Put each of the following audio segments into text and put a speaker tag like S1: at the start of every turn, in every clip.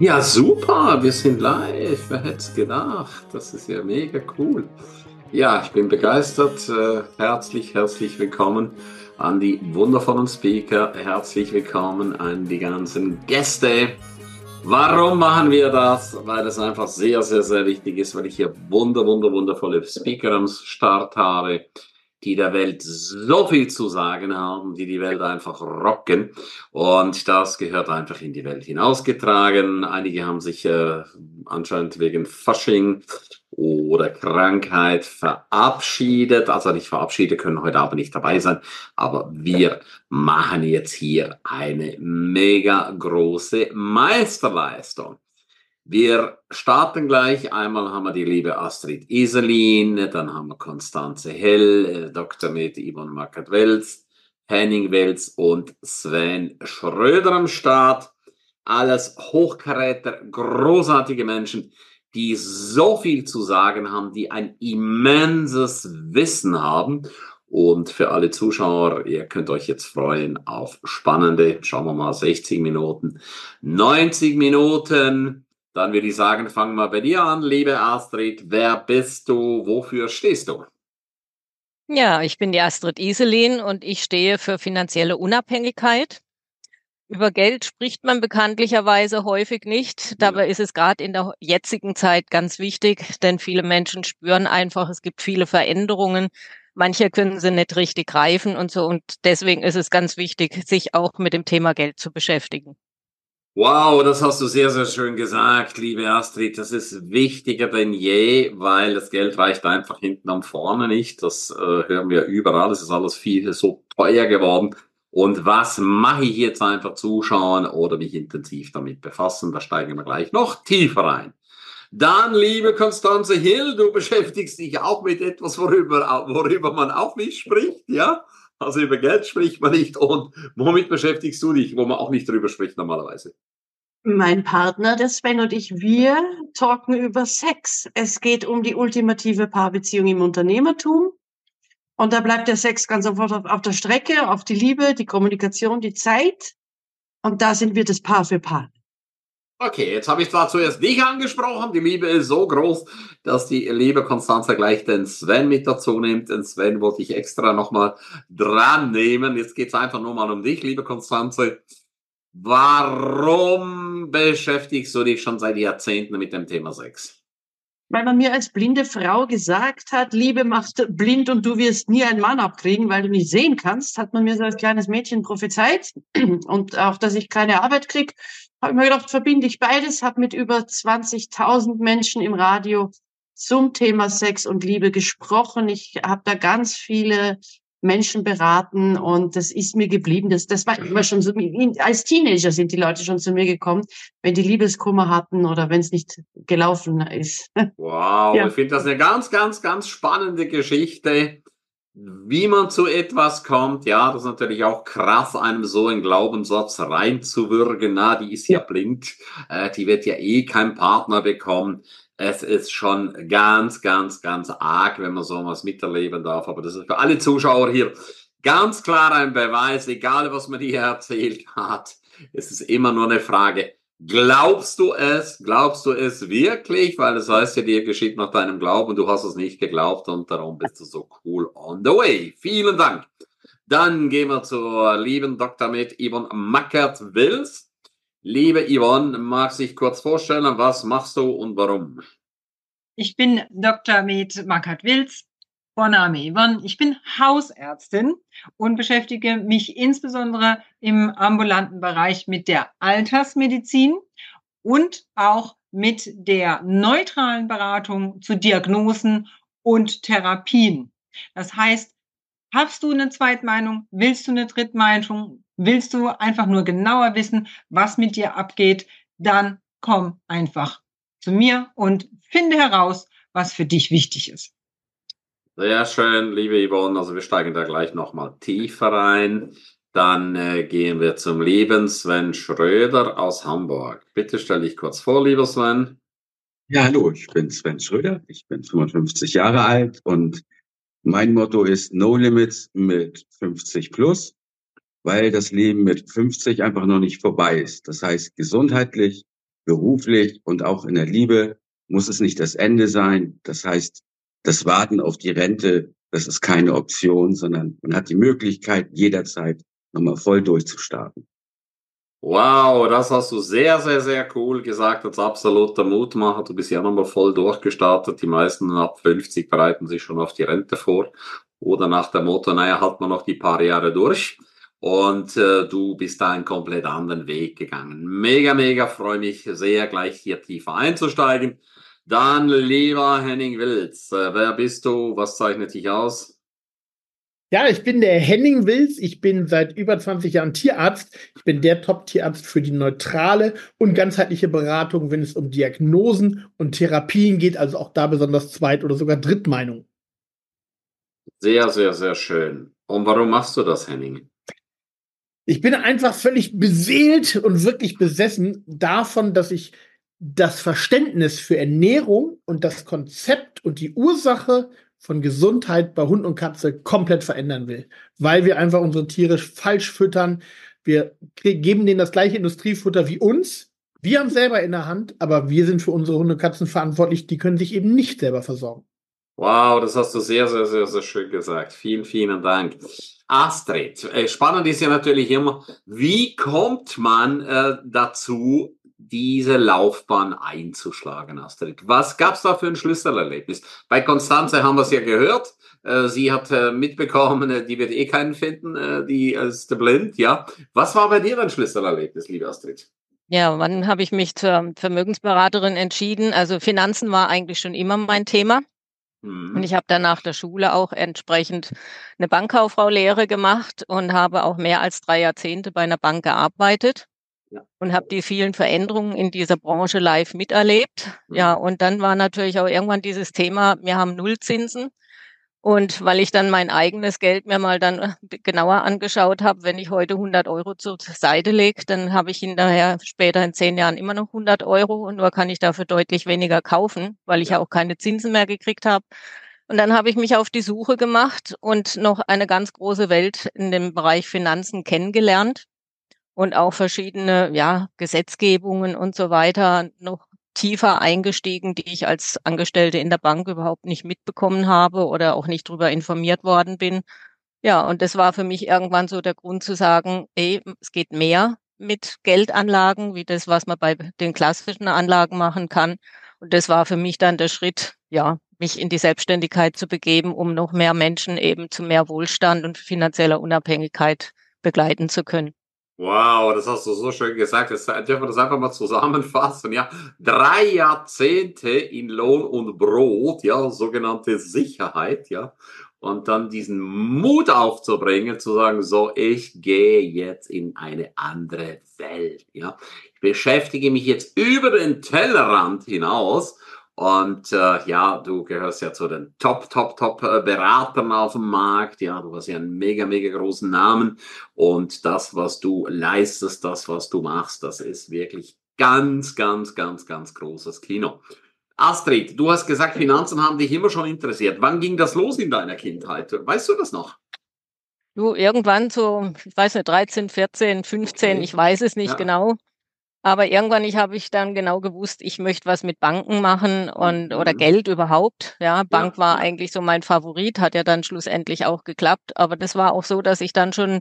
S1: Ja, super, wir sind live. Wer hätte es gedacht? Das ist ja mega cool. Ja, ich bin begeistert. Äh, herzlich, herzlich willkommen an die wundervollen Speaker. Herzlich willkommen an die ganzen Gäste. Warum machen wir das? Weil es einfach sehr, sehr, sehr wichtig ist, weil ich hier wunder, wunder, wundervolle Speaker am Start habe die der Welt so viel zu sagen haben, die die Welt einfach rocken. Und das gehört einfach in die Welt hinausgetragen. Einige haben sich äh, anscheinend wegen Fasching oder Krankheit verabschiedet. Also nicht verabschiedet, können heute aber nicht dabei sein. Aber wir machen jetzt hier eine mega große Meisterleistung. Wir starten gleich. Einmal haben wir die liebe Astrid Iselin, dann haben wir Konstanze Hell, äh, Dr. Med Yvonne Mackert-Welz, Henning Welz und Sven Schröder am Start. Alles Hochkaräter, großartige Menschen, die so viel zu sagen haben, die ein immenses Wissen haben. Und für alle Zuschauer, ihr könnt euch jetzt freuen auf spannende, schauen wir mal, 60 Minuten, 90 Minuten dann würde ich sagen, fangen wir bei dir an, liebe Astrid. Wer bist du? Wofür stehst du?
S2: Ja, ich bin die Astrid Iselin und ich stehe für finanzielle Unabhängigkeit. Über Geld spricht man bekanntlicherweise häufig nicht. Dabei ist es gerade in der jetzigen Zeit ganz wichtig, denn viele Menschen spüren einfach, es gibt viele Veränderungen. Manche können sie nicht richtig greifen und so. Und deswegen ist es ganz wichtig, sich auch mit dem Thema Geld zu beschäftigen.
S1: Wow, das hast du sehr, sehr schön gesagt, liebe Astrid. Das ist wichtiger denn je, weil das Geld reicht einfach hinten am vorne nicht. Das äh, hören wir überall. Es ist alles viel so teuer geworden. Und was mache ich jetzt einfach zuschauen oder mich intensiv damit befassen? Da steigen wir gleich noch tiefer rein. Dann, liebe Konstanze Hill, du beschäftigst dich auch mit etwas, worüber, worüber man auch nicht spricht, ja? Also über Geld spricht man nicht. Und womit beschäftigst du dich, wo man auch nicht drüber spricht normalerweise?
S3: Mein Partner, der Sven und ich, wir talken über Sex. Es geht um die ultimative Paarbeziehung im Unternehmertum. Und da bleibt der Sex ganz sofort auf, auf der Strecke, auf die Liebe, die Kommunikation, die Zeit. Und da sind wir das Paar für Paar.
S1: Okay, jetzt habe ich zwar zuerst dich angesprochen, die Liebe ist so groß, dass die liebe Konstanze gleich den Sven mit dazu nimmt. Den Sven wollte ich extra nochmal dran nehmen. Jetzt geht's einfach nur mal um dich, liebe Konstanze. Warum beschäftigst du dich schon seit Jahrzehnten mit dem Thema Sex?
S3: Weil man mir als blinde Frau gesagt hat, Liebe macht blind und du wirst nie einen Mann abkriegen, weil du nicht sehen kannst, hat man mir so als kleines Mädchen prophezeit. Und auch, dass ich keine Arbeit krieg, habe ich mir gedacht, verbinde ich beides, habe mit über 20.000 Menschen im Radio zum Thema Sex und Liebe gesprochen. Ich habe da ganz viele Menschen beraten und das ist mir geblieben. Das, das war immer schon so, als Teenager sind die Leute schon zu mir gekommen, wenn die Liebeskummer hatten oder wenn es nicht gelaufen ist.
S1: Wow, ja. ich finde das eine ganz, ganz, ganz spannende Geschichte wie man zu etwas kommt, ja, das ist natürlich auch krass, einem so einen Glaubenssatz reinzuwürgen, na, die ist ja blind, äh, die wird ja eh keinen Partner bekommen. Es ist schon ganz, ganz, ganz arg, wenn man sowas miterleben darf. Aber das ist für alle Zuschauer hier ganz klar ein Beweis, egal was man hier erzählt hat. Es ist immer nur eine Frage, Glaubst du es? Glaubst du es wirklich? Weil das heißt ja, dir geschieht nach deinem Glauben, du hast es nicht geglaubt und darum bist du so cool on the way. Vielen Dank. Dann gehen wir zur lieben Dr. Med Yvonne Mackert-Wills. Liebe Yvonne, magst du dich kurz vorstellen, was machst du und warum?
S4: Ich bin Dr. Med Mackert-Wills, Yvonne. Ich bin Hausärztin und beschäftige mich insbesondere im ambulanten Bereich mit der Altersmedizin und auch mit der neutralen Beratung zu Diagnosen und Therapien. Das heißt, hast du eine Zweitmeinung? Willst du eine Drittmeinung? Willst du einfach nur genauer wissen, was mit dir abgeht? Dann komm einfach zu mir und finde heraus, was für dich wichtig ist.
S1: Sehr schön, liebe Yvonne. Also wir steigen da gleich nochmal tiefer rein. Dann äh, gehen wir zum lieben Sven Schröder aus Hamburg. Bitte stell dich kurz vor, lieber Sven.
S5: Ja, hallo, ich bin Sven Schröder. Ich bin 55 Jahre alt und mein Motto ist No Limits mit 50 plus, weil das Leben mit 50 einfach noch nicht vorbei ist. Das heißt gesundheitlich, beruflich und auch in der Liebe muss es nicht das Ende sein. Das heißt, das Warten auf die Rente, das ist keine Option, sondern man hat die Möglichkeit, jederzeit nochmal voll durchzustarten.
S1: Wow, das hast du sehr, sehr, sehr cool gesagt als absoluter Mutmacher. Du bist ja nochmal voll durchgestartet. Die meisten ab 50 bereiten sich schon auf die Rente vor. Oder nach dem Motto, naja, halt man noch die paar Jahre durch. Und äh, du bist da einen komplett anderen Weg gegangen. Mega, mega freue mich sehr, gleich hier tiefer einzusteigen. Dann, lieber Henning Wilz, äh, wer bist du? Was zeichnet dich aus?
S6: Ja, ich bin der Henning Wills. Ich bin seit über 20 Jahren Tierarzt. Ich bin der Top-Tierarzt für die neutrale und ganzheitliche Beratung, wenn es um Diagnosen und Therapien geht, also auch da besonders Zweit- oder sogar Drittmeinung.
S1: Sehr, sehr, sehr schön. Und warum machst du das, Henning?
S6: Ich bin einfach völlig beseelt und wirklich besessen davon, dass ich das Verständnis für Ernährung und das Konzept und die Ursache von Gesundheit bei Hund und Katze komplett verändern will, weil wir einfach unsere Tiere falsch füttern. Wir geben denen das gleiche Industriefutter wie uns. Wir haben selber in der Hand, aber wir sind für unsere Hunde und Katzen verantwortlich. Die können sich eben nicht selber versorgen.
S1: Wow, das hast du sehr, sehr, sehr, sehr schön gesagt. Vielen, vielen Dank. Astrid, äh, spannend ist ja natürlich immer, wie kommt man äh, dazu, diese Laufbahn einzuschlagen, Astrid? Was gab's da für ein Schlüsselerlebnis? Bei Konstanze haben wir es ja gehört. Äh, sie hat äh, mitbekommen, äh, die wird eh keinen finden, die ist blind, ja. Was war bei dir ein Schlüsselerlebnis, liebe Astrid?
S2: Ja, wann habe ich mich zur Vermögensberaterin entschieden? Also Finanzen war eigentlich schon immer mein Thema. Mhm. Und ich habe dann nach der Schule auch entsprechend eine Bankkauffrau-Lehre gemacht und habe auch mehr als drei Jahrzehnte bei einer Bank gearbeitet. Und habe die vielen Veränderungen in dieser Branche live miterlebt. Mhm. Ja, und dann war natürlich auch irgendwann dieses Thema, wir haben Nullzinsen. Und weil ich dann mein eigenes Geld mir mal dann äh, genauer angeschaut habe, wenn ich heute 100 Euro zur Seite lege, dann habe ich hinterher später in zehn Jahren immer noch 100 Euro und nur kann ich dafür deutlich weniger kaufen, weil ich ja auch keine Zinsen mehr gekriegt habe. Und dann habe ich mich auf die Suche gemacht und noch eine ganz große Welt in dem Bereich Finanzen kennengelernt und auch verschiedene ja, Gesetzgebungen und so weiter noch tiefer eingestiegen, die ich als Angestellte in der Bank überhaupt nicht mitbekommen habe oder auch nicht darüber informiert worden bin. Ja, und das war für mich irgendwann so der Grund zu sagen, ey, es geht mehr mit Geldanlagen, wie das, was man bei den klassischen Anlagen machen kann. Und das war für mich dann der Schritt, ja, mich in die Selbstständigkeit zu begeben, um noch mehr Menschen eben zu mehr Wohlstand und finanzieller Unabhängigkeit begleiten zu können.
S1: Wow, das hast du so schön gesagt. Jetzt dürfen wir das einfach mal zusammenfassen. Ja, drei Jahrzehnte in Lohn und Brot, ja, sogenannte Sicherheit, ja. Und dann diesen Mut aufzubringen, zu sagen, so, ich gehe jetzt in eine andere Welt, ja. Ich beschäftige mich jetzt über den Tellerrand hinaus und äh, ja, du gehörst ja zu den Top, Top, Top äh, Beratern auf dem Markt. Ja, du hast ja einen mega, mega großen Namen. Und das, was du leistest, das, was du machst, das ist wirklich ganz, ganz, ganz, ganz großes Kino. Astrid, du hast gesagt, Finanzen haben dich immer schon interessiert. Wann ging das los in deiner Kindheit? Weißt du das noch?
S2: Du, irgendwann so, ich weiß nicht, 13, 14, 15, okay. ich weiß es nicht ja. genau. Aber irgendwann ich habe ich dann genau gewusst, ich möchte was mit Banken machen und oder mhm. Geld überhaupt. Ja, Bank ja, war ja. eigentlich so mein Favorit, hat ja dann schlussendlich auch geklappt. Aber das war auch so, dass ich dann schon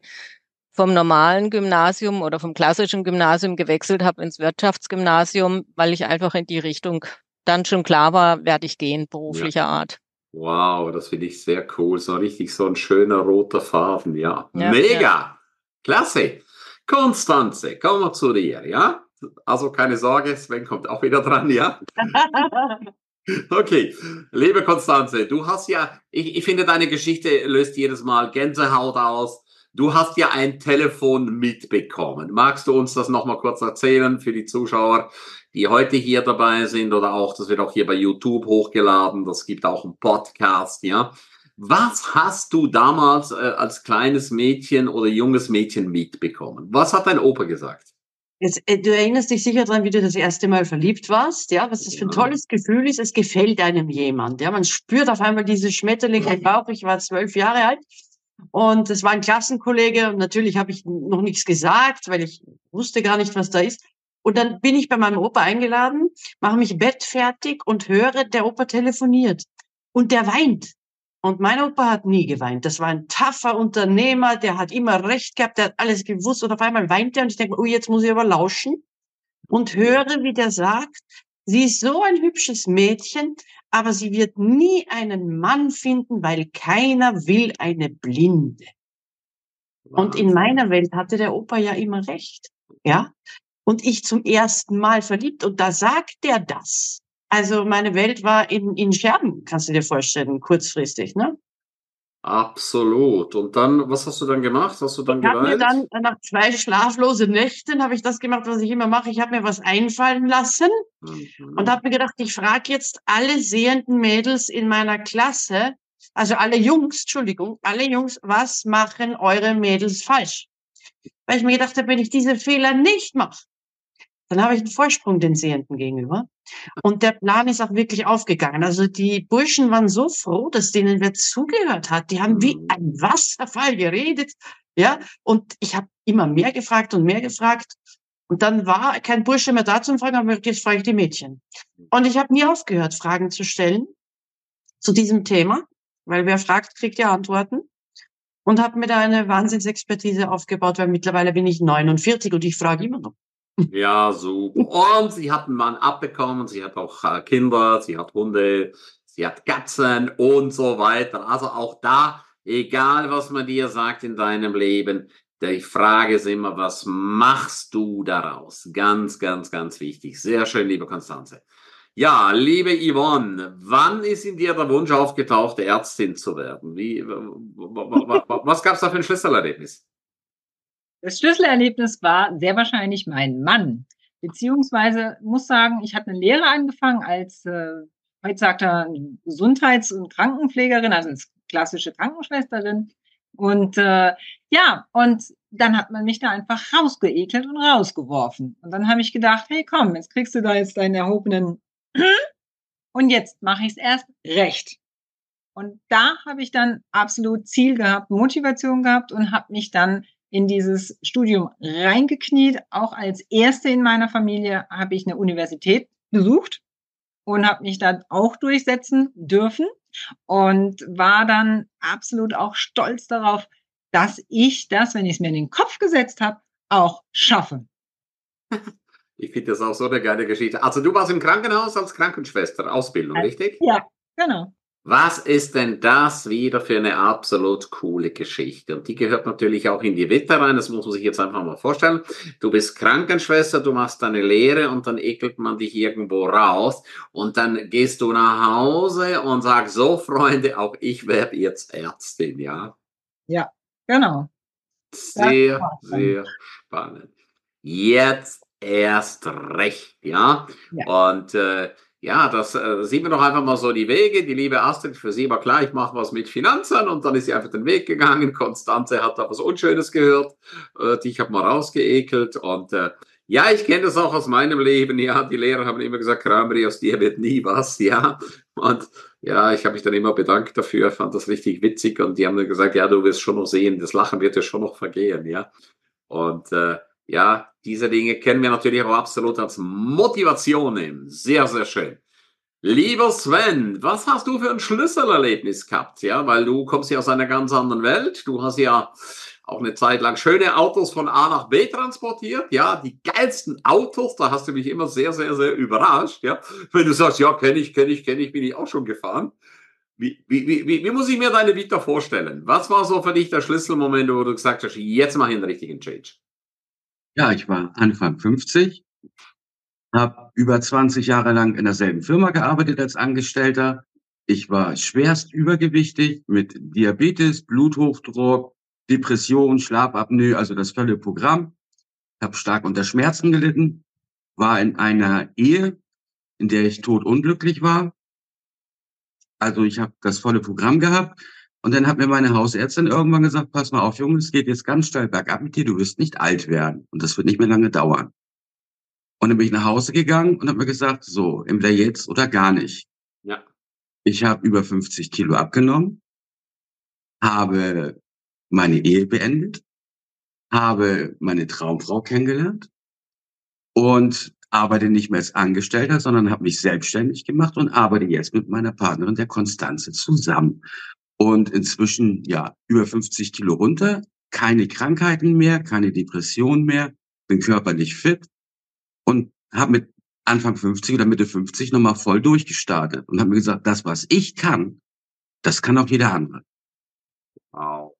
S2: vom normalen Gymnasium oder vom klassischen Gymnasium gewechselt habe ins Wirtschaftsgymnasium, weil ich einfach in die Richtung dann schon klar war, werde ich gehen, beruflicher ja. Art.
S1: Wow, das finde ich sehr cool. So richtig so ein schöner roter Farben, ja. Mega! Klasse! Konstanze, kommen wir zu dir, ja? Also keine Sorge, Sven kommt auch wieder dran, ja? Okay, liebe Konstanze, du hast ja, ich, ich finde, deine Geschichte löst jedes Mal Gänsehaut aus. Du hast ja ein Telefon mitbekommen. Magst du uns das nochmal kurz erzählen für die Zuschauer, die heute hier dabei sind oder auch, das wird auch hier bei YouTube hochgeladen, das gibt auch einen Podcast, ja? Was hast du damals äh, als kleines Mädchen oder junges Mädchen mitbekommen? Was hat dein Opa gesagt?
S3: Jetzt, äh, du erinnerst dich sicher daran, wie du das erste Mal verliebt warst, ja, was das für ein tolles Gefühl ist. Es gefällt einem jemand, ja. Man spürt auf einmal diese Schmetterling im Bauch. Ich war zwölf Jahre alt und es war ein Klassenkollege und natürlich habe ich noch nichts gesagt, weil ich wusste gar nicht, was da ist. Und dann bin ich bei meinem Opa eingeladen, mache mich bettfertig und höre, der Opa telefoniert. Und der weint. Und mein Opa hat nie geweint. Das war ein taffer Unternehmer, der hat immer recht gehabt, der hat alles gewusst. Und auf einmal weint er und ich denke, oh, jetzt muss ich aber lauschen und höre, wie der sagt, sie ist so ein hübsches Mädchen, aber sie wird nie einen Mann finden, weil keiner will eine Blinde. Und in meiner Welt hatte der Opa ja immer recht. Ja. Und ich zum ersten Mal verliebt. Und da sagt er das. Also meine Welt war in, in Scherben, kannst du dir vorstellen, kurzfristig, ne?
S1: Absolut. Und dann, was hast du dann gemacht? Hast du dann
S3: ich geweint? Mir dann nach zwei schlaflosen Nächten habe ich das gemacht, was ich immer mache. Ich habe mir was einfallen lassen mhm. und habe mir gedacht, ich frage jetzt alle sehenden Mädels in meiner Klasse, also alle Jungs, Entschuldigung, alle Jungs, was machen eure Mädels falsch? Weil ich mir gedacht habe, wenn ich diese Fehler nicht mache, dann habe ich einen Vorsprung den Sehenden gegenüber. Und der Plan ist auch wirklich aufgegangen. Also die Burschen waren so froh, dass denen wer zugehört hat. Die haben wie mhm. ein Wasserfall geredet. Ja, und ich habe immer mehr gefragt und mehr gefragt. Und dann war kein Bursche mehr da zum Fragen, aber jetzt frage ich die Mädchen. Und ich habe nie aufgehört, Fragen zu stellen zu diesem Thema, weil wer fragt, kriegt ja Antworten. Und habe mir da eine Wahnsinnsexpertise aufgebaut, weil mittlerweile bin ich 49 und ich frage immer noch.
S1: Ja, super. Und sie hat einen Mann abbekommen, sie hat auch äh, Kinder, sie hat Hunde, sie hat Katzen und so weiter. Also auch da, egal was man dir sagt in deinem Leben, die Frage ist immer, was machst du daraus? Ganz, ganz, ganz wichtig. Sehr schön, liebe Konstanze. Ja, liebe Yvonne, wann ist in dir der Wunsch aufgetaucht, Ärztin zu werden? Wie, was gab es da für ein Schlüsselerlebnis?
S4: Das Schlüsselerlebnis war sehr wahrscheinlich mein Mann. Beziehungsweise muss sagen, ich hatte eine Lehre angefangen als, äh, heute sagt er, Gesundheits- und Krankenpflegerin, also als klassische Krankenschwesterin. Und äh, ja, und dann hat man mich da einfach rausgeekelt und rausgeworfen. Und dann habe ich gedacht, hey komm, jetzt kriegst du da jetzt deinen erhobenen und jetzt mache ich es erst recht. Und da habe ich dann absolut Ziel gehabt, Motivation gehabt und habe mich dann in dieses Studium reingekniet. Auch als erste in meiner Familie habe ich eine Universität besucht und habe mich da auch durchsetzen dürfen und war dann absolut auch stolz darauf, dass ich das, wenn ich es mir in den Kopf gesetzt habe, auch schaffe.
S1: Ich finde das auch so eine geile Geschichte. Also du warst im Krankenhaus als Krankenschwester, Ausbildung, richtig?
S4: Ja, genau.
S1: Was ist denn das wieder für eine absolut coole Geschichte? Und die gehört natürlich auch in die Witte rein, das muss man sich jetzt einfach mal vorstellen. Du bist Krankenschwester, du machst deine Lehre und dann ekelt man dich irgendwo raus und dann gehst du nach Hause und sagst, so Freunde, auch ich werde jetzt Ärztin, ja?
S4: Ja, genau.
S1: Sehr, sehr spannend. Jetzt erst recht, ja? ja. Und äh, ja, das äh, sieht man doch einfach mal so die Wege. Die liebe Astrid, für sie war klar, ich mache was mit Finanzen und dann ist sie einfach den Weg gegangen. Konstanze hat da was Unschönes gehört. Äh, ich habe mal rausgeekelt und äh, ja, ich kenne das auch aus meinem Leben. Ja, die Lehrer haben immer gesagt, Kramri, aus dir wird nie was. Ja, und ja, ich habe mich dann immer bedankt dafür, fand das richtig witzig und die haben dann gesagt, ja, du wirst schon noch sehen, das Lachen wird ja schon noch vergehen. Ja, und äh, ja, diese Dinge können wir natürlich auch absolut als Motivation nehmen. Sehr, sehr schön. Lieber Sven, was hast du für ein Schlüsselerlebnis gehabt? Ja, weil du kommst ja aus einer ganz anderen Welt. Du hast ja auch eine Zeit lang schöne Autos von A nach B transportiert. Ja, die geilsten Autos, da hast du mich immer sehr, sehr, sehr überrascht. Ja, wenn du sagst, ja, kenne ich, kenne ich, kenne ich, bin ich auch schon gefahren. Wie, wie, wie, wie muss ich mir deine Vita vorstellen? Was war so für dich der Schlüsselmoment, wo du gesagt hast, jetzt mache ich einen richtigen Change?
S5: Ja, ich war Anfang 50, habe über 20 Jahre lang in derselben Firma gearbeitet als Angestellter. Ich war schwerst übergewichtig mit Diabetes, Bluthochdruck, Depression, Schlafapnoe, also das volle Programm. Habe stark unter Schmerzen gelitten, war in einer Ehe, in der ich totunglücklich war. Also ich habe das volle Programm gehabt und dann hat mir meine Hausärztin irgendwann gesagt, pass mal auf, Junge, es geht jetzt ganz steil bergab mit dir, du wirst nicht alt werden. Und das wird nicht mehr lange dauern. Und dann bin ich nach Hause gegangen und habe mir gesagt, so, entweder jetzt oder gar nicht.
S1: Ja.
S5: Ich habe über 50 Kilo abgenommen, habe meine Ehe beendet, habe meine Traumfrau kennengelernt und arbeite nicht mehr als Angestellter, sondern habe mich selbstständig gemacht und arbeite jetzt mit meiner Partnerin, der Konstanze, zusammen. Und inzwischen, ja, über 50 Kilo runter, keine Krankheiten mehr, keine Depression mehr, bin körperlich fit und habe mit Anfang 50 oder Mitte 50 nochmal voll durchgestartet und habe mir gesagt, das, was ich kann, das kann auch jeder andere.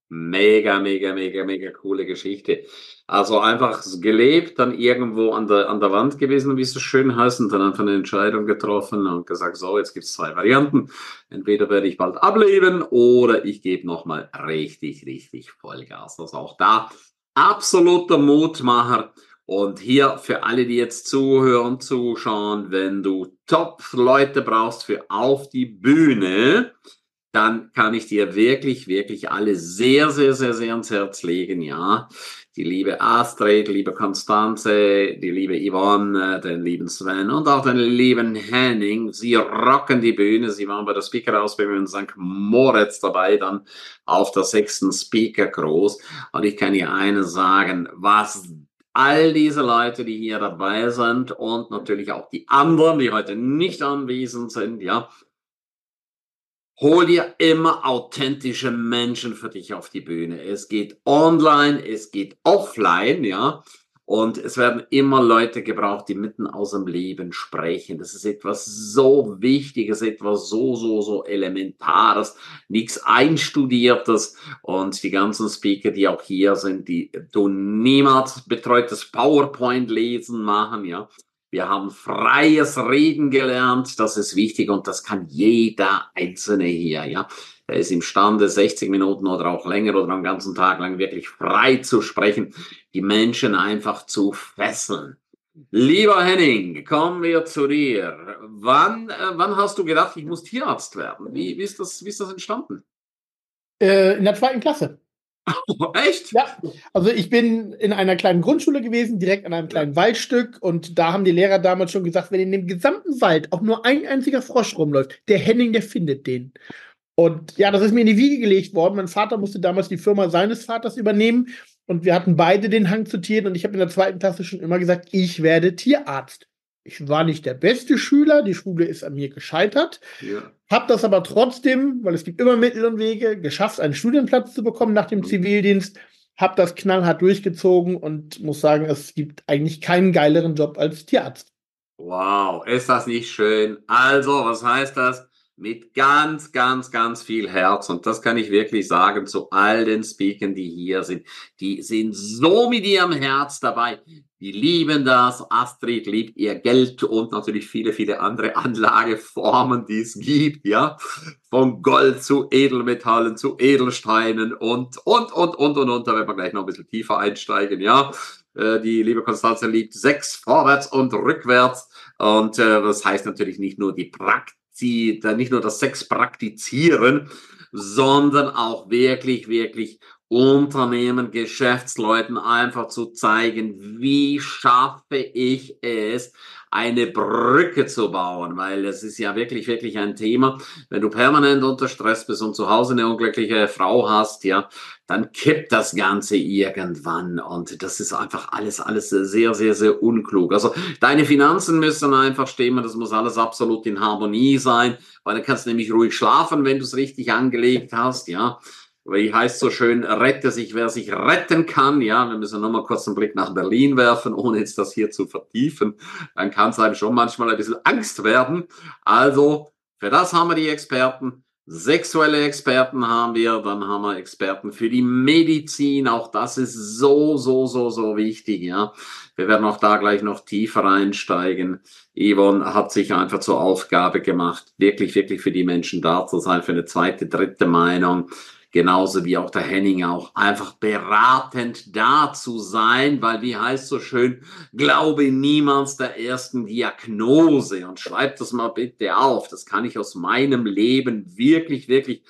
S1: Mega, mega, mega, mega coole Geschichte. Also einfach gelebt, dann irgendwo an der, an der Wand gewesen, wie es so schön heißt, und dann einfach eine Entscheidung getroffen und gesagt, so, jetzt gibt's zwei Varianten. Entweder werde ich bald ableben oder ich gebe nochmal richtig, richtig Vollgas. Also auch da absoluter Mutmacher. Und hier für alle, die jetzt zuhören, zuschauen, wenn du Top-Leute brauchst für auf die Bühne, dann kann ich dir wirklich, wirklich alle sehr, sehr, sehr, sehr ans Herz legen, ja. Die liebe Astrid, liebe Konstanze, die liebe Yvonne, den lieben Sven und auch den lieben Henning. Sie rocken die Bühne. Sie waren bei der Speaker-Ausbildung in St. Moritz dabei, dann auf der sechsten Speaker Groß. Und ich kann dir eines sagen, was all diese Leute, die hier dabei sind und natürlich auch die anderen, die heute nicht anwesend sind, ja, Hol dir immer authentische Menschen für dich auf die Bühne. Es geht online, es geht offline, ja. Und es werden immer Leute gebraucht, die mitten aus dem Leben sprechen. Das ist etwas so Wichtiges, etwas so, so, so Elementares, nichts Einstudiertes. Und die ganzen Speaker, die auch hier sind, die tun niemals betreutes PowerPoint-Lesen machen, ja. Wir haben freies Reden gelernt, das ist wichtig und das kann jeder Einzelne hier, ja. Er ist imstande, 60 Minuten oder auch länger oder einen ganzen Tag lang wirklich frei zu sprechen, die Menschen einfach zu fesseln. Lieber Henning, kommen wir zu dir. Wann, äh, wann hast du gedacht, ich muss Tierarzt werden? Wie, wie, ist, das, wie ist das entstanden?
S6: Äh, in der zweiten Klasse.
S1: Echt?
S6: Ja, also ich bin in einer kleinen Grundschule gewesen, direkt an einem kleinen Waldstück und da haben die Lehrer damals schon gesagt, wenn in dem gesamten Wald auch nur ein einziger Frosch rumläuft, der Henning, der findet den. Und ja, das ist mir in die Wiege gelegt worden. Mein Vater musste damals die Firma seines Vaters übernehmen und wir hatten beide den Hang zu Tieren und ich habe in der zweiten Klasse schon immer gesagt, ich werde Tierarzt. Ich war nicht der beste Schüler, die Schule ist an mir gescheitert, ja. habe das aber trotzdem, weil es gibt immer Mittel und Wege, geschafft, einen Studienplatz zu bekommen nach dem mhm. Zivildienst, habe das knallhart durchgezogen und muss sagen, es gibt eigentlich keinen geileren Job als Tierarzt.
S1: Wow, ist das nicht schön? Also, was heißt das? Mit ganz, ganz, ganz viel Herz. Und das kann ich wirklich sagen zu all den Speakern, die hier sind. Die sind so mit ihrem Herz dabei. Die lieben das. Astrid liebt ihr Geld und natürlich viele, viele andere Anlageformen, die es gibt, ja. Von Gold zu Edelmetallen zu Edelsteinen und, und, und, und, und, und. Da werden wir gleich noch ein bisschen tiefer einsteigen, ja. Äh, die liebe Konstanze liebt sechs vorwärts und rückwärts. Und äh, das heißt natürlich nicht nur die Praktik, nicht nur das Sex praktizieren, sondern auch wirklich, wirklich Unternehmen, Geschäftsleuten einfach zu zeigen, wie schaffe ich es, eine Brücke zu bauen, weil es ist ja wirklich, wirklich ein Thema. Wenn du permanent unter Stress bist und zu Hause eine unglückliche Frau hast, ja, dann kippt das Ganze irgendwann. Und das ist einfach alles, alles sehr, sehr, sehr unklug. Also deine Finanzen müssen einfach stimmen, das muss alles absolut in Harmonie sein, weil dann kannst du nämlich ruhig schlafen, wenn du es richtig angelegt hast, ja wie heißt so schön, rette sich, wer sich retten kann. Ja, wir müssen nochmal kurz einen Blick nach Berlin werfen, ohne jetzt das hier zu vertiefen. Dann kann es einem schon manchmal ein bisschen Angst werden. Also, für das haben wir die Experten. Sexuelle Experten haben wir, dann haben wir Experten für die Medizin. Auch das ist so, so, so, so wichtig, ja. Wir werden auch da gleich noch tiefer einsteigen. Yvonne hat sich einfach zur Aufgabe gemacht, wirklich, wirklich für die Menschen da zu sein, für eine zweite, dritte Meinung genauso wie auch der Henning auch einfach beratend da zu sein, weil wie heißt so schön, glaube niemals der ersten Diagnose und schreibt das mal bitte auf. Das kann ich aus meinem Leben wirklich, wirklich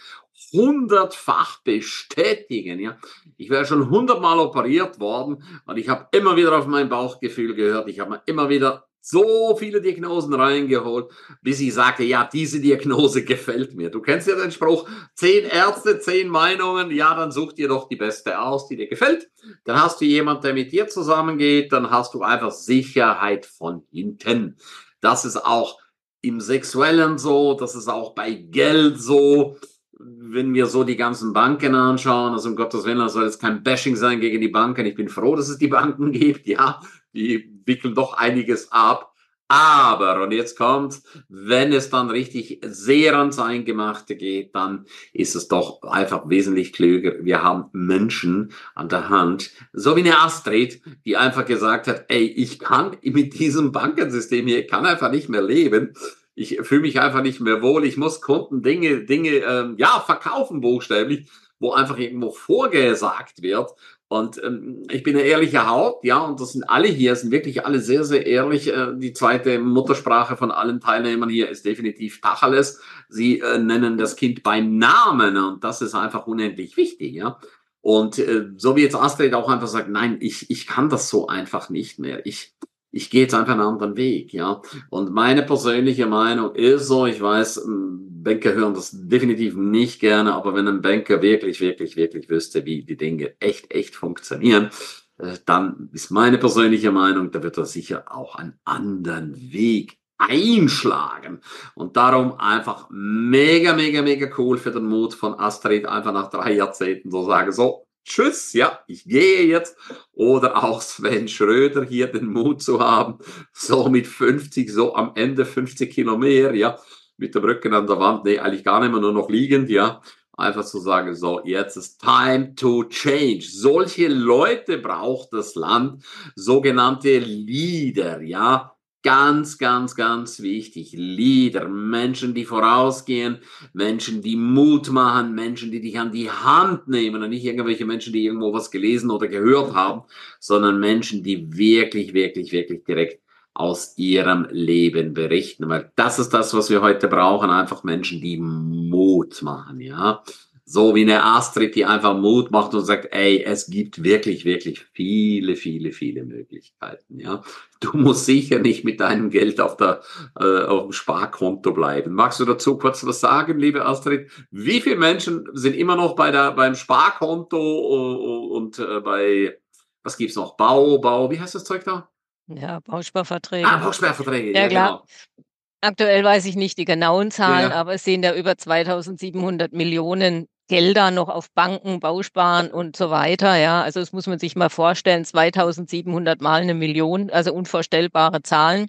S1: hundertfach bestätigen. Ja, ich wäre schon hundertmal operiert worden und ich habe immer wieder auf mein Bauchgefühl gehört. Ich habe immer wieder so viele Diagnosen reingeholt, bis ich sagte, ja, diese Diagnose gefällt mir. Du kennst ja den Spruch, zehn Ärzte, zehn Meinungen, ja, dann such dir doch die beste aus, die dir gefällt. Dann hast du jemand, der mit dir zusammengeht, dann hast du einfach Sicherheit von hinten. Das ist auch im Sexuellen so, das ist auch bei Geld so wenn wir so die ganzen Banken anschauen, also um Gottes Willen, soll es kein Bashing sein gegen die Banken. Ich bin froh, dass es die Banken gibt. Ja, die wickeln doch einiges ab. Aber, und jetzt kommt, wenn es dann richtig sehr ans Eingemachte geht, dann ist es doch einfach wesentlich klüger. Wir haben Menschen an der Hand, so wie eine Astrid, die einfach gesagt hat, ey, ich kann mit diesem Bankensystem hier, kann einfach nicht mehr leben ich fühle mich einfach nicht mehr wohl. Ich muss Kunden Dinge, Dinge, ähm, ja, verkaufen buchstäblich, wo einfach irgendwo vorgesagt wird. Und ähm, ich bin eine ehrliche Haut, ja, und das sind alle hier, sind wirklich alle sehr, sehr ehrlich. Äh, die zweite Muttersprache von allen Teilnehmern hier ist definitiv Tacheles. Sie äh, nennen das Kind beim Namen und das ist einfach unendlich wichtig, ja. Und äh, so wie jetzt Astrid auch einfach sagt, nein, ich, ich kann das so einfach nicht mehr. Ich, ich gehe jetzt einfach einen anderen Weg, ja. Und meine persönliche Meinung ist so, ich weiß, Banker hören das definitiv nicht gerne, aber wenn ein Banker wirklich, wirklich, wirklich wüsste, wie die Dinge echt, echt funktionieren, äh, dann ist meine persönliche Meinung, da wird er sicher auch einen anderen Weg einschlagen. Und darum einfach mega, mega, mega cool für den Mut von Astrid, einfach nach drei Jahrzehnten so sagen, so, tschüss, ja, ich gehe jetzt. Oder auch Sven Schröder hier den Mut zu haben, so mit 50, so am Ende 50 Kilo mehr, ja, mit dem Rücken an der Wand, nee, eigentlich gar nicht mehr, nur noch liegend, ja. Einfach zu sagen, so, jetzt ist time to change. Solche Leute braucht das Land, sogenannte Leader, ja, Ganz, ganz, ganz wichtig. Leader, Menschen, die vorausgehen, Menschen, die Mut machen, Menschen, die dich an die Hand nehmen und nicht irgendwelche Menschen, die irgendwo was gelesen oder gehört haben, sondern Menschen, die wirklich, wirklich, wirklich direkt aus ihrem Leben berichten. Weil das ist das, was wir heute brauchen. Einfach Menschen, die Mut machen, ja so wie eine Astrid, die einfach Mut macht und sagt, ey, es gibt wirklich, wirklich viele, viele, viele Möglichkeiten. Ja, du musst sicher nicht mit deinem Geld auf der äh, auf dem Sparkonto bleiben. Magst du dazu kurz was sagen, liebe Astrid? Wie viele Menschen sind immer noch bei der beim Sparkonto und, äh, bei was gibt's noch? Bau, Bau, wie heißt das Zeug da?
S2: Ja, Bausparverträge.
S1: Ah, Bausparverträge.
S2: Ja, ja klar. Genau. Aktuell weiß ich nicht die genauen Zahlen, ja. aber es sind ja über 2700 Millionen Gelder noch auf Banken, Bausparen und so weiter. Ja, also das muss man sich mal vorstellen. 2700 mal eine Million, also unvorstellbare Zahlen.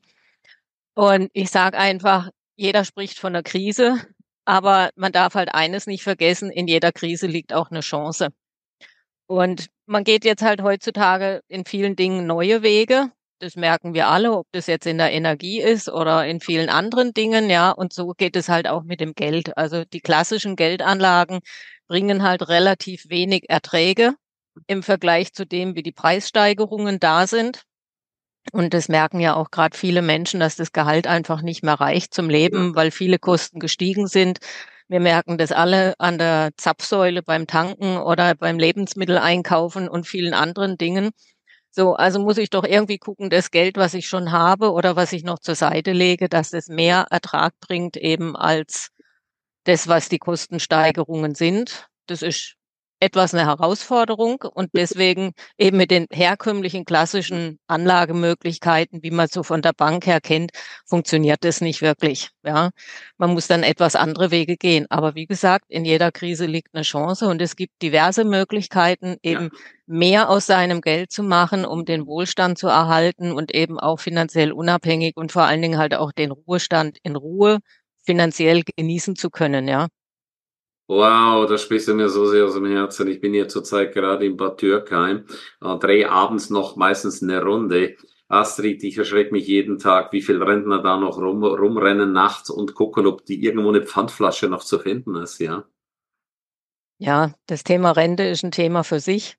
S2: Und ich sage einfach, jeder spricht von einer Krise, aber man darf halt eines nicht vergessen, in jeder Krise liegt auch eine Chance. Und man geht jetzt halt heutzutage in vielen Dingen neue Wege. Das merken wir alle, ob das jetzt in der Energie ist oder in vielen anderen Dingen, ja. Und so geht es halt auch mit dem Geld. Also die klassischen Geldanlagen bringen halt relativ wenig Erträge im Vergleich zu dem, wie die Preissteigerungen da sind. Und das merken ja auch gerade viele Menschen, dass das Gehalt einfach nicht mehr reicht zum Leben, weil viele Kosten gestiegen sind. Wir merken das alle an der Zapfsäule beim Tanken oder beim Lebensmitteleinkaufen und vielen anderen Dingen. So, also muss ich doch irgendwie gucken, das Geld, was ich schon habe oder was ich noch zur Seite lege, dass es mehr Ertrag bringt eben als das, was die Kostensteigerungen sind. Das ist etwas eine Herausforderung und deswegen eben mit den herkömmlichen klassischen Anlagemöglichkeiten, wie man so von der Bank her kennt, funktioniert das nicht wirklich. Ja, man muss dann etwas andere Wege gehen. Aber wie gesagt, in jeder Krise liegt eine Chance und es gibt diverse Möglichkeiten, eben ja. mehr aus seinem Geld zu machen, um den Wohlstand zu erhalten und eben auch finanziell unabhängig und vor allen Dingen halt auch den Ruhestand in Ruhe finanziell genießen zu können. Ja.
S1: Wow, das sprichst du mir so sehr aus dem Herzen. Ich bin hier zurzeit gerade in Bad Türkheim, äh, drehe abends noch meistens eine Runde. Astrid, ich erschrecke mich jeden Tag, wie viele Rentner da noch rum, rumrennen nachts und gucken, ob die irgendwo eine Pfandflasche noch zu finden ist, ja.
S2: Ja, das Thema Rente ist ein Thema für sich.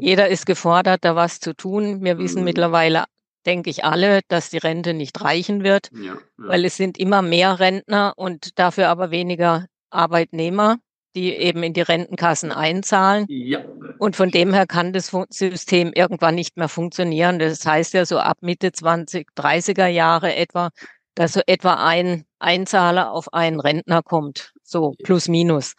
S2: Jeder ist gefordert, da was zu tun. Wir wissen mhm. mittlerweile, denke ich, alle, dass die Rente nicht reichen wird, ja, ja. weil es sind immer mehr Rentner und dafür aber weniger Arbeitnehmer, die eben in die Rentenkassen einzahlen. Ja. Und von dem her kann das System irgendwann nicht mehr funktionieren. Das heißt ja so ab Mitte 20, 30er Jahre etwa, dass so etwa ein Einzahler auf einen Rentner kommt. So plus minus.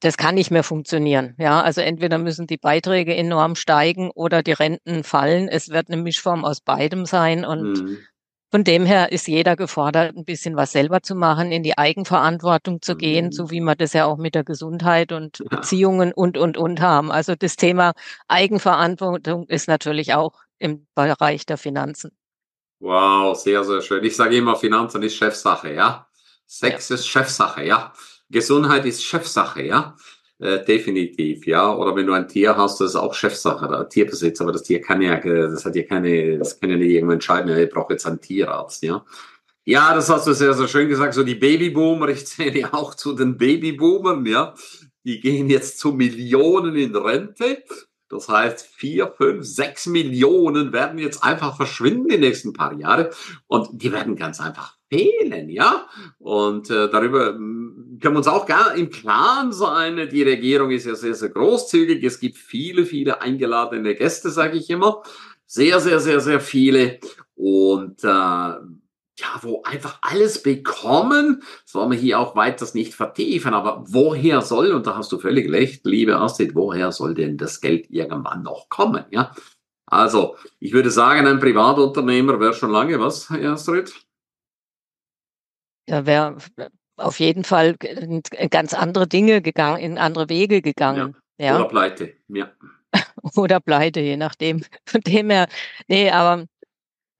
S2: Das kann nicht mehr funktionieren. Ja, also entweder müssen die Beiträge enorm steigen oder die Renten fallen. Es wird eine Mischform aus beidem sein und mhm. Von dem her ist jeder gefordert, ein bisschen was selber zu machen, in die Eigenverantwortung zu gehen, mhm. so wie wir das ja auch mit der Gesundheit und Beziehungen und, und, und haben. Also das Thema Eigenverantwortung ist natürlich auch im Bereich der Finanzen.
S1: Wow, sehr, sehr schön. Ich sage immer, Finanzen ist Chefsache, ja. Sex ja. ist Chefsache, ja. Gesundheit ist Chefsache, ja. Äh, definitiv, ja. Oder wenn du ein Tier hast, das ist auch Chefsache, der Tierbesitz, aber das Tier kann ja, das hat ja keine, das kann ja nicht irgendwo entscheiden, ja, ich brauche jetzt einen Tierarzt, ja. Ja, das hast du sehr, sehr schön gesagt. So die Babyboomer, ich zähle ja auch zu den Babyboomern, ja. Die gehen jetzt zu Millionen in Rente. Das heißt, vier, fünf, sechs Millionen werden jetzt einfach verschwinden die nächsten paar Jahre und die werden ganz einfach fehlen, ja. Und äh, darüber hm, können wir uns auch gar im Klaren sein. Die Regierung ist ja sehr, sehr großzügig. Es gibt viele, viele eingeladene Gäste, sage ich immer. Sehr, sehr, sehr, sehr viele. Und äh, ja, wo einfach alles bekommen, soll man hier auch weiters nicht vertiefen, aber woher soll, und da hast du völlig recht, liebe Astrid, woher soll denn das Geld irgendwann noch kommen, ja? Also, ich würde sagen, ein Privatunternehmer wäre schon lange was, Astrid?
S2: Ja, wäre auf jeden Fall ganz andere Dinge gegangen, in andere Wege gegangen. Ja. ja.
S1: Oder pleite, ja.
S2: Oder pleite, je nachdem. Von dem her, nee, aber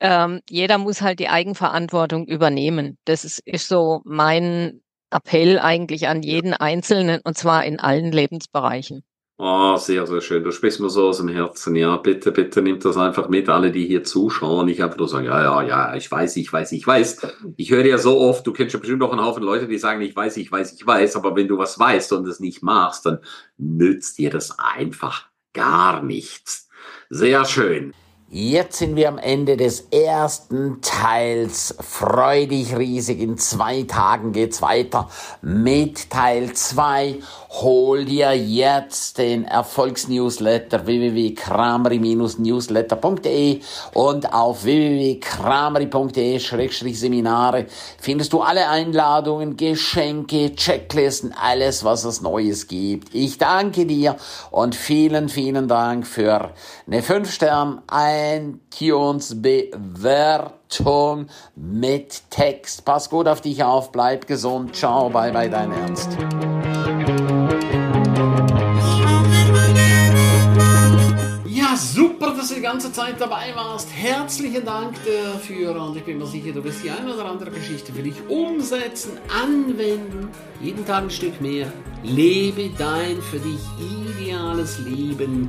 S2: ähm, jeder muss halt die Eigenverantwortung übernehmen. Das ist, ist so mein Appell eigentlich an jeden Einzelnen und zwar in allen Lebensbereichen.
S1: Oh, sehr, sehr schön. Du sprichst mir so aus dem Herzen. Ja, bitte, bitte nimm das einfach mit, alle, die hier zuschauen. Ich einfach nur sagen, ja, ja, ja, ich weiß, ich weiß, ich weiß. Ich höre ja so oft, du kennst ja bestimmt auch einen Haufen Leute, die sagen, ich weiß, ich weiß, ich weiß. Aber wenn du was weißt und es nicht machst, dann nützt dir das einfach gar nichts. Sehr schön.
S7: Jetzt sind wir am Ende des ersten Teils. Freu dich riesig. In zwei Tagen geht's weiter mit Teil zwei. Hol dir jetzt den Erfolgsnewsletter www.krameri-newsletter.de und auf www.krameri.de-seminare findest du alle Einladungen, Geschenke, Checklisten, alles, was es Neues gibt. Ich danke dir und vielen, vielen Dank für eine 5-Stern- iTunes-Bewertung mit Text. Pass gut auf dich auf, bleib gesund. Ciao, bye bye, dein Ernst.
S6: Ja, super, dass du die ganze Zeit dabei warst. Herzlichen Dank dafür und ich bin mir sicher, du wirst die eine oder andere Geschichte für dich umsetzen, anwenden. Jeden Tag ein Stück mehr. Lebe dein für dich ideales Leben.